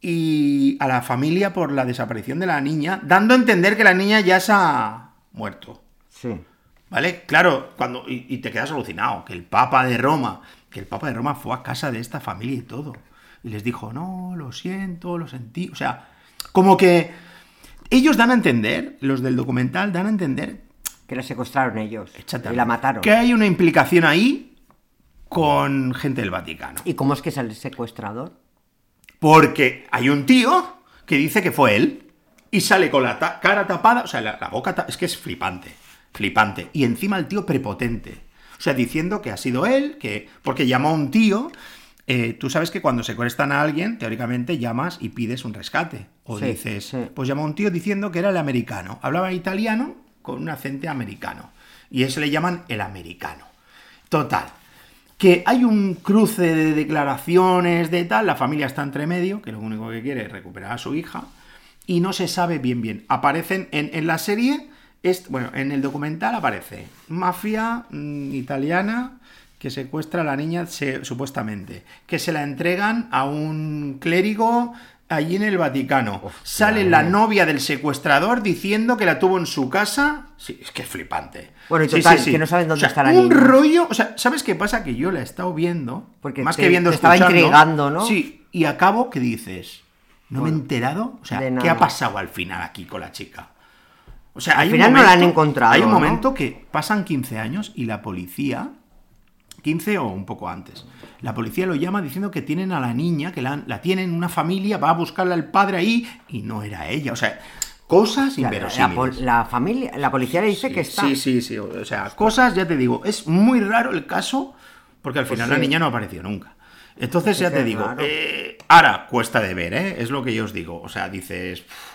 Speaker 2: y a la familia por la desaparición de la niña, dando a entender que la niña ya se ha muerto.
Speaker 1: Sí.
Speaker 2: ¿Vale? Claro, cuando. Y, y te quedas alucinado, que el Papa de Roma, que el Papa de Roma fue a casa de esta familia y todo. Y les dijo, no, lo siento, lo sentí. O sea, como que ellos dan a entender, los del documental dan a entender
Speaker 1: Que la secuestraron ellos. Y la mataron.
Speaker 2: que hay una implicación ahí con gente del Vaticano.
Speaker 1: ¿Y cómo es que sale el secuestrador?
Speaker 2: Porque hay un tío que dice que fue él y sale con la ta- cara tapada, o sea, la, la boca ta- es que es flipante, flipante. Y encima el tío prepotente. O sea, diciendo que ha sido él, que porque llamó a un tío. Eh, tú sabes que cuando secuestran a alguien, teóricamente llamas y pides un rescate. O
Speaker 1: Sí,
Speaker 2: dices,
Speaker 1: sí.
Speaker 2: pues llamó a un tío diciendo que era el americano. Hablaba italiano con un acento americano. Y ese le llaman el americano. Total. Que hay un cruce de declaraciones de tal, la familia está entre medio, que lo único que quiere es recuperar a su hija, y no se sabe bien bien. Aparecen en, en la serie, es, bueno, en el documental aparece mafia mm, italiana que secuestra a la niña se- supuestamente, que se la entregan a un clérigo allí en el Vaticano. Sale la novia del secuestrador diciendo que la tuvo en su casa. Sí, es que es flipante.
Speaker 1: Bueno, y total,
Speaker 2: sí, sí.
Speaker 1: que no saben dónde
Speaker 2: O sea,
Speaker 1: está la
Speaker 2: un
Speaker 1: niña.
Speaker 2: rollo, o sea, ¿sabes qué pasa? Que yo la he estado viendo,
Speaker 1: Porque
Speaker 2: más
Speaker 1: te-
Speaker 2: que viendo,
Speaker 1: te estaba intrigando, ¿no?
Speaker 2: Sí, y acabo que dices, no me he enterado, o sea, ¿qué ha pasado al final aquí con la chica? O sea,
Speaker 1: Al
Speaker 2: hay un
Speaker 1: final no la han
Speaker 2: momento-
Speaker 1: encontrado,
Speaker 2: Hay un
Speaker 1: ¿no?
Speaker 2: momento que pasan 15 años y la policía 15 o un poco antes. La policía lo llama diciendo que tienen a la niña, que la, la tienen una familia, va a buscarla el padre ahí y no era ella. O sea, cosas
Speaker 1: La, la,
Speaker 2: inverosímiles.
Speaker 1: pol- la familia, la policía le dice
Speaker 2: Sí,
Speaker 1: que está.
Speaker 2: Sí, sí, sí. O sea, cosas, ya te digo, es muy raro el caso porque al
Speaker 1: Pues
Speaker 2: final
Speaker 1: sí.
Speaker 2: la niña no apareció nunca. Entonces,
Speaker 1: Pues
Speaker 2: ya te digo, eh, ahora cuesta de ver, ¿eh? Es lo que yo os digo. O sea, dices, "Uf,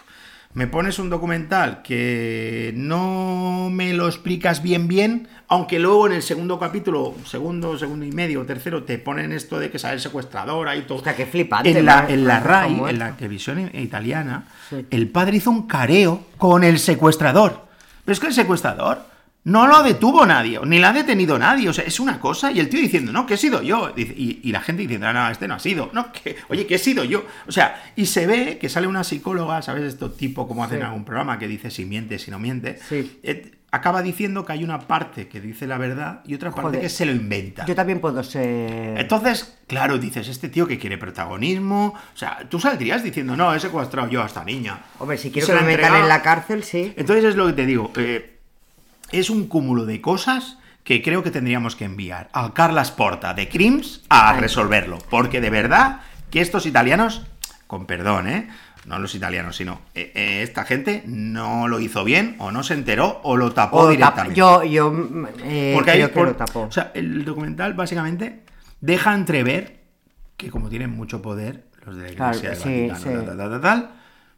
Speaker 2: me pones un documental que no me lo explicas bien, bien, aunque luego en el segundo capítulo, segundo, segundo y medio, tercero, te ponen esto de que sale el secuestrador ahí todo.
Speaker 1: Hostia, qué flipante,
Speaker 2: En la,
Speaker 1: ¿no?
Speaker 2: en la
Speaker 1: Está
Speaker 2: RAI, en la televisión italiana,
Speaker 1: Sí.
Speaker 2: el padre hizo un careo con el secuestrador. Pero es que el secuestrador no lo detuvo nadie, ni la ha detenido nadie. O sea, es una cosa. Y el tío diciendo, no, que he sido yo. Y, y la gente diciendo, "Ah, no, este no ha sido. No, que, oye, que he sido yo. O sea, y se ve que sale una psicóloga, ¿sabes? Esto tipo como hacen
Speaker 1: Sí.
Speaker 2: en algún programa que dice si miente, si no miente.
Speaker 1: Sí.
Speaker 2: Eh, acaba diciendo que hay una parte que dice la verdad y otra parte
Speaker 1: Joder.
Speaker 2: que se lo inventa.
Speaker 1: Yo también puedo ser.
Speaker 2: Entonces, claro, dices, este tío que quiere protagonismo. O sea, tú saldrías diciendo, no, he secuestrado yo a esta niña.
Speaker 1: Hombre, si quiero que
Speaker 2: la
Speaker 1: me metan en la cárcel, sí.
Speaker 2: Entonces es lo que te digo. eh, es un cúmulo de cosas que creo que tendríamos que enviar al Carlas Porta de Crims a resolverlo. Porque de verdad que estos italianos, con perdón, ¿eh? No los italianos, sino eh, eh, esta gente no lo hizo bien, o no se enteró, o lo tapó
Speaker 1: O tap-
Speaker 2: directamente.
Speaker 1: yo, yo mm, eh,
Speaker 2: Porque hay
Speaker 1: creo que
Speaker 2: por-
Speaker 1: lo tapó.
Speaker 2: O sea, el documental básicamente deja entrever que como tienen mucho poder los de la
Speaker 1: Claro,
Speaker 2: Iglesia del
Speaker 1: sí,
Speaker 2: Vaticano,
Speaker 1: sí.
Speaker 2: tal, tal, tal, tal, tal,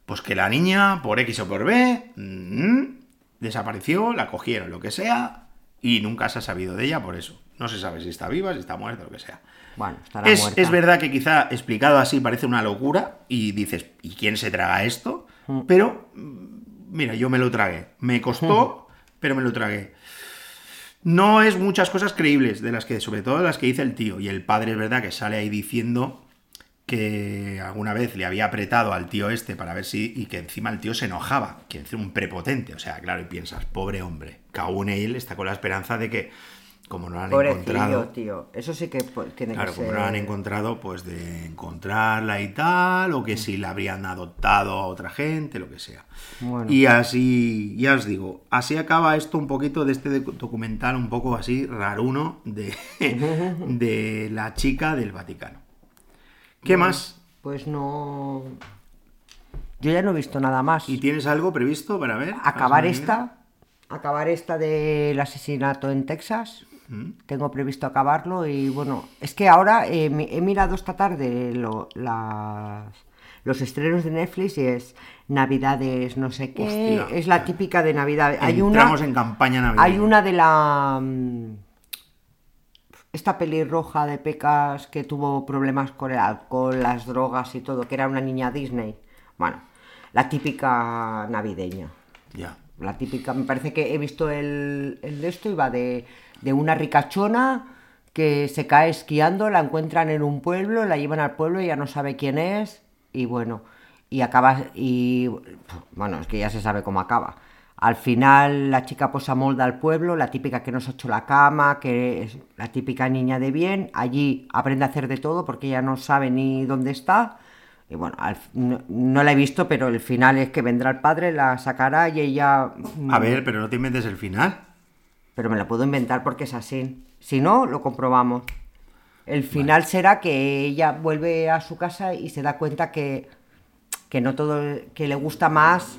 Speaker 2: pues que la niña, por X o por B, mm, desapareció, la cogieron, lo que sea, y nunca se ha sabido de ella por eso. No se sabe si está viva, si está muerta, lo que sea.
Speaker 1: Bueno, estará
Speaker 2: Es,
Speaker 1: muerta.
Speaker 2: es verdad que quizá explicado así parece una locura y dices, ¿y quién se traga esto?
Speaker 1: Mm.
Speaker 2: Pero, mm, mira, yo me lo tragué. Me costó, pero me lo tragué. No es muchas cosas creíbles, de las que, sobre todo las que dice el tío. Y el padre es verdad que sale ahí diciendo que alguna vez le había apretado al tío este para ver si. y que encima el tío se enojaba, que es un prepotente. O sea, claro, y piensas, pobre hombre, que aún él está con la esperanza de que, como no lo han
Speaker 1: Pobrecillo,
Speaker 2: encontrado.
Speaker 1: tío. Eso sí que tiene
Speaker 2: Claro,
Speaker 1: que
Speaker 2: como
Speaker 1: ser...
Speaker 2: no la han encontrado, pues de encontrarla y tal, o que si la habrían adoptado a otra gente, lo que sea.
Speaker 1: Bueno.
Speaker 2: Y así, ya os digo, así acaba esto un poquito de este docu- documental un poco así raruno de, de la chica del Vaticano. ¿Qué más?
Speaker 1: Pues no... Yo ya no he visto nada más.
Speaker 2: ¿Y tienes algo previsto para ver?
Speaker 1: acabar
Speaker 2: ¿Para semana
Speaker 1: esta, acabar esta del asesinato en Texas.
Speaker 2: Mm.
Speaker 1: Tengo previsto acabarlo y bueno, es que ahora eh, he mirado esta tarde lo- las- los estrenos de Netflix y es Navidades, no sé qué,
Speaker 2: Hostia.
Speaker 1: es la típica de Navidad. Hay una,
Speaker 2: Entramos en campaña navideña.
Speaker 1: hay una de la esta pelirroja de pecas que tuvo problemas con el alcohol, las drogas y todo, que era una niña Disney. Bueno, la típica navideña.
Speaker 2: Ya.
Speaker 1: La típica, me parece que he visto el, el de esto y va de, de una ricachona que se cae esquiando, la encuentran en un pueblo, la llevan al pueblo, ella no sabe quién es y bueno, y acaba, y bueno, es que ya se sabe cómo acaba. Al final la chica posa molda al pueblo, la típica que nos ha hecho la cama, que es la típica niña de bien, allí aprende a hacer de todo porque ella no sabe ni dónde está. Y bueno, al- no, no la he visto, pero el final es que vendrá el padre, la sacará y ella...
Speaker 2: A ver, pero no te inventes el final.
Speaker 1: Pero me la puedo inventar porque es así. Si no, lo comprobamos. El final será que ella vuelve a su casa y se da cuenta que, que no todo, que le gusta más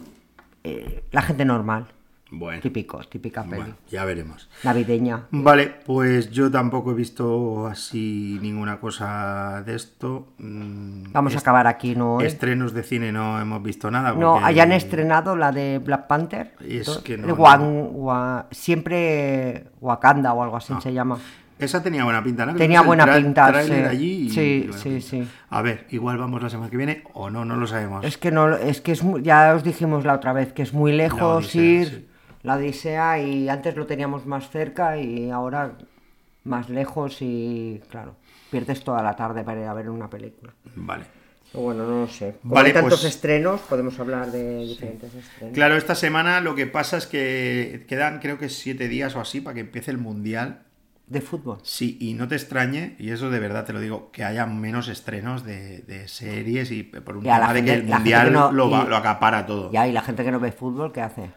Speaker 1: eh, la gente normal.
Speaker 2: Bueno,
Speaker 1: Típico, típica peli.
Speaker 2: bueno, ya veremos.
Speaker 1: Navideña.
Speaker 2: Vale, pues yo tampoco he visto así ninguna cosa de esto. Mm,
Speaker 1: Vamos a acabar aquí, ¿no? hoy?
Speaker 2: Estrenos de cine no hemos visto nada.
Speaker 1: No, hayan estrenado la de Black Panther.
Speaker 2: Es que no-
Speaker 1: Wan- Wa- siempre Wakanda o algo así se llama.
Speaker 2: Esa tenía buena pinta, ¿no?
Speaker 1: Tenía buena pinta, sí.
Speaker 2: allí y-
Speaker 1: Sí, sí, sí.
Speaker 2: A ver, igual vamos la semana que viene o no, no lo sabemos.
Speaker 1: Es que no, es que es muy- ya os dijimos la otra vez que es muy lejos
Speaker 2: Odisea,
Speaker 1: ir
Speaker 2: sí.
Speaker 1: la Odisea y antes lo teníamos más cerca y ahora más lejos y claro, pierdes toda la tarde para ir a ver una película.
Speaker 2: Vale.
Speaker 1: Bueno, no lo sé. Como
Speaker 2: Vale,
Speaker 1: hay tantos
Speaker 2: pues-
Speaker 1: estrenos, podemos hablar de diferentes estrenos.
Speaker 2: Claro, esta semana lo que pasa es que quedan creo que siete días o así para que empiece el Mundial.
Speaker 1: De fútbol.
Speaker 2: Sí, y no te extrañe, y eso de verdad te lo digo, que haya menos estrenos de, de series y por un
Speaker 1: la
Speaker 2: tema de que el Mundial
Speaker 1: que no-
Speaker 2: lo, va-
Speaker 1: y-
Speaker 2: lo acapara todo.
Speaker 1: Ya, y la gente que no ve fútbol, ¿qué hace?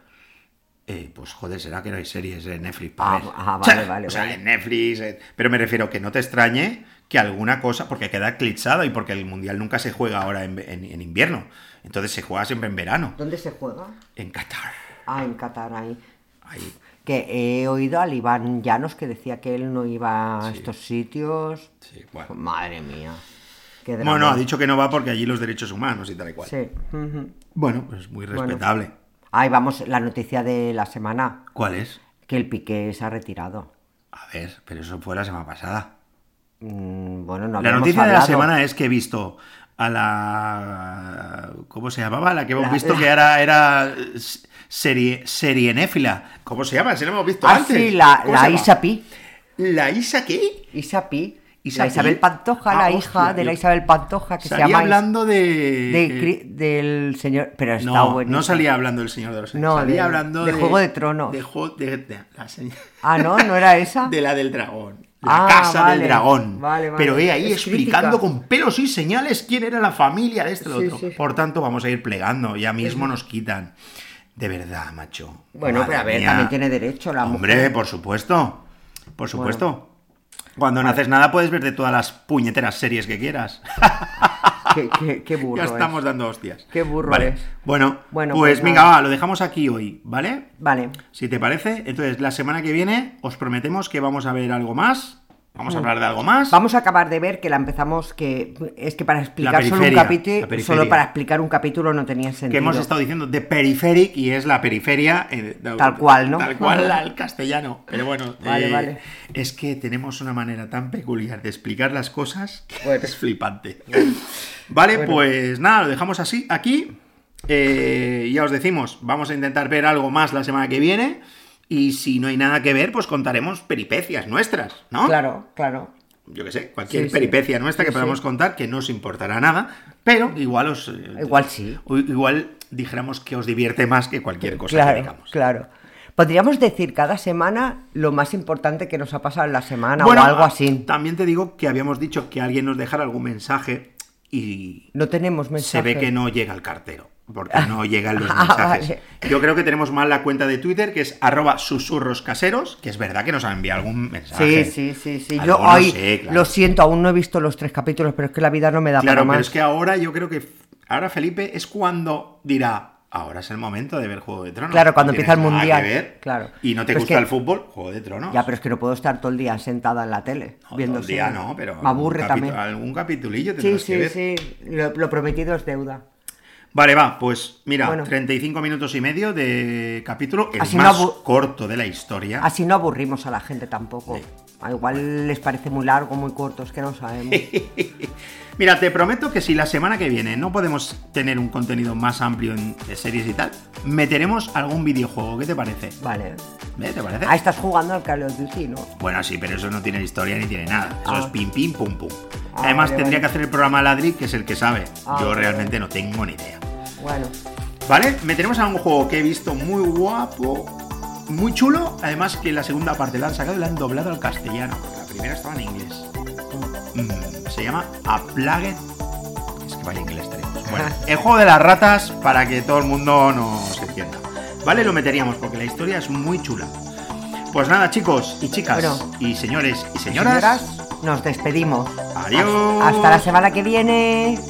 Speaker 2: Eh, pues joder, será que no hay series en Netflix
Speaker 1: Ah,
Speaker 2: ver.
Speaker 1: ah,
Speaker 2: O sea,
Speaker 1: vale, vale,
Speaker 2: O sea,
Speaker 1: vale.
Speaker 2: en Netflix. eh, Pero me refiero que no te extrañe que alguna cosa, porque queda clichado y porque el mundial nunca se juega ahora en, en- en invierno. Entonces se juega siempre en verano.
Speaker 1: ¿Dónde se juega?
Speaker 2: En Qatar.
Speaker 1: Ah, en Qatar, ahí.
Speaker 2: Ahí.
Speaker 1: Que he oído al Iván Llanos que decía que él no iba a estos sitios.
Speaker 2: Sí, bueno.
Speaker 1: Madre mía.
Speaker 2: Bueno, ha dicho que no va porque allí los derechos humanos y tal y cual.
Speaker 1: Sí.
Speaker 2: Bueno, pues muy
Speaker 1: Bueno.
Speaker 2: respetable.
Speaker 1: Ahí vamos, la noticia de la semana.
Speaker 2: ¿Cuál es?
Speaker 1: Que el Piqué se ha retirado.
Speaker 2: A ver, pero eso fue la semana pasada.
Speaker 1: Mm, bueno, no
Speaker 2: la noticia de la semana es que he visto a la. ¿Cómo se llamaba? La que hemos
Speaker 1: La-
Speaker 2: visto
Speaker 1: la-
Speaker 2: que era, era serie, serienéfila. ¿Cómo se llama? Si no hemos visto
Speaker 1: Ah,
Speaker 2: antes.
Speaker 1: sí, la,
Speaker 2: ¿Cómo
Speaker 1: la
Speaker 2: se?
Speaker 1: Isa Pi.
Speaker 2: ¿La Isa qué?
Speaker 1: Isa Pi.
Speaker 2: Isa
Speaker 1: la Isabel. Pantoja,
Speaker 2: Ah,
Speaker 1: la
Speaker 2: hostia,
Speaker 1: hija de la Isabel Pantoja, que se
Speaker 2: Salía
Speaker 1: llama.
Speaker 2: hablando de.
Speaker 1: del señor. Pero está
Speaker 2: No,
Speaker 1: bueno.
Speaker 2: no salía hablando del Señor de los.
Speaker 1: No,
Speaker 2: salía
Speaker 1: de-
Speaker 2: hablando
Speaker 1: de
Speaker 2: de,
Speaker 1: Juego de Tronos.
Speaker 2: De, jo- de- de la señora-
Speaker 1: Ah, no, no era esa.
Speaker 2: de la del dragón. La
Speaker 1: Ah,
Speaker 2: casa
Speaker 1: vale.
Speaker 2: del dragón.
Speaker 1: Vale, vale.
Speaker 2: Pero he ahí
Speaker 1: Es
Speaker 2: explicando
Speaker 1: crítica.
Speaker 2: con pelos y señales quién era la familia de este
Speaker 1: Sí,
Speaker 2: otro.
Speaker 1: sí.
Speaker 2: Por tanto, vamos a ir plegando. Ya mismo nos quitan. De verdad, macho.
Speaker 1: Bueno,
Speaker 2: Madre
Speaker 1: pero a ver,
Speaker 2: mía.
Speaker 1: también tiene derecho la
Speaker 2: Hombre,
Speaker 1: mujer.
Speaker 2: por supuesto. Por supuesto. Cuando no haces nada puedes ver de todas las puñeteras series que quieras.
Speaker 1: Qué, qué- qué burro.
Speaker 2: ya
Speaker 1: es.
Speaker 2: estamos dando hostias.
Speaker 1: Qué burro
Speaker 2: Vale.
Speaker 1: es.
Speaker 2: Bueno,
Speaker 1: Bueno,
Speaker 2: pues,
Speaker 1: pues
Speaker 2: venga, va, lo dejamos aquí hoy, ¿vale?
Speaker 1: Vale.
Speaker 2: Si te parece, entonces la semana que viene os prometemos que vamos a ver algo más. Vamos a hablar de algo más.
Speaker 1: Mm. Vamos a acabar de ver que la empezamos que es que para explicar solo un capítulo solo para explicar un capítulo no tenía sentido.
Speaker 2: que hemos estado diciendo de periferic y es la periferia. eh, de-
Speaker 1: Tal cual, ¿no?
Speaker 2: Tal cual al castellano. Pero bueno,
Speaker 1: Vale,
Speaker 2: eh,
Speaker 1: vale.
Speaker 2: es que tenemos una manera tan peculiar de explicar las cosas que
Speaker 1: Bueno.
Speaker 2: es flipante. Vale,
Speaker 1: Bueno.
Speaker 2: pues nada, lo dejamos así aquí. Eh, ya os decimos, vamos a intentar ver algo más la semana que viene. Y si no hay nada que ver, pues contaremos peripecias nuestras, ¿no?
Speaker 1: Claro, claro.
Speaker 2: yo que sé, cualquier
Speaker 1: Sí, sí.
Speaker 2: peripecia nuestra que
Speaker 1: Sí,
Speaker 2: podamos contar que no os importará nada, pero igual os... eh,
Speaker 1: Igual sí.
Speaker 2: Igual dijéramos que os divierte más que cualquier cosa que digamos.
Speaker 1: claro. Podríamos decir cada semana lo más importante que nos ha pasado en la semana
Speaker 2: bueno,
Speaker 1: o algo así.
Speaker 2: También te digo que habíamos dicho que alguien nos dejara algún mensaje y
Speaker 1: No tenemos mensaje.
Speaker 2: se ve que no llega el cartero. Porque no llegan los
Speaker 1: Ah,
Speaker 2: mensajes.
Speaker 1: vale.
Speaker 2: Yo creo que tenemos mal la cuenta de Twitter, que es arroba susurros caseros, que es verdad que nos han enviado algún mensaje.
Speaker 1: Sí, sí, sí, sí. Yo
Speaker 2: sí, claro.
Speaker 1: lo siento, aún no he visto los tres capítulos, pero es que la vida no me da
Speaker 2: Claro,
Speaker 1: para
Speaker 2: pero
Speaker 1: más.
Speaker 2: es que ahora yo creo que ahora Felipe es cuando dirá, ahora es el momento de ver Juego de Tronos.
Speaker 1: Claro, cuando
Speaker 2: No
Speaker 1: empieza el Mundial,
Speaker 2: que ver,
Speaker 1: claro.
Speaker 2: Y no te
Speaker 1: Pero es
Speaker 2: gusta
Speaker 1: que-
Speaker 2: el fútbol, Juego de Tronos.
Speaker 1: Ya, pero es que no puedo estar todo el día sentada en la tele
Speaker 2: No,
Speaker 1: viendo
Speaker 2: todo el día no, pero
Speaker 1: Me aburre también.
Speaker 2: algún capitulillo
Speaker 1: Sí,
Speaker 2: tendrás que
Speaker 1: sí,
Speaker 2: ver.
Speaker 1: sí. Lo, lo prometido es deuda.
Speaker 2: Vale, va, pues mira,
Speaker 1: Bueno.
Speaker 2: 35 minutos y medio de capítulo, el
Speaker 1: Así
Speaker 2: más corto de la historia.
Speaker 1: Así no aburrimos a la gente tampoco. A igual les parece muy largo, muy corto, es que no sabemos.
Speaker 2: Mira, te prometo que si la semana que viene no podemos tener un contenido más amplio en- de series y tal, meteremos algún videojuego. ¿Qué te parece?
Speaker 1: Vale.
Speaker 2: ¿Eh? ¿Te parece?
Speaker 1: Ah, estás jugando al Call of Duty, ¿no?
Speaker 2: Bueno, sí, pero eso no tiene historia ni tiene nada. Eso
Speaker 1: Ah.
Speaker 2: es pim, pim, pum, pum.
Speaker 1: Ah,
Speaker 2: Además,
Speaker 1: vale,
Speaker 2: tendría
Speaker 1: vale.
Speaker 2: que hacer el programa Ladri, que es el que sabe.
Speaker 1: Ah,
Speaker 2: Yo realmente no tengo ni idea.
Speaker 1: Bueno.
Speaker 2: ¿Vale? Meteremos a un juego que he visto muy guapo, muy chulo. Además, que la segunda parte la han sacado y la han doblado al castellano. La primera estaba en inglés. Mm, se llama A Plague. Es que vaya inglés tenemos. Bueno, el juego de las ratas para que todo el mundo nos entienda. ¿Vale? Lo meteríamos porque la historia es muy chula. Pues nada, chicos y chicas,
Speaker 1: Bueno.
Speaker 2: y señores y señoras.
Speaker 1: Señoras, nos despedimos.
Speaker 2: Adiós.
Speaker 1: Hasta la semana que viene.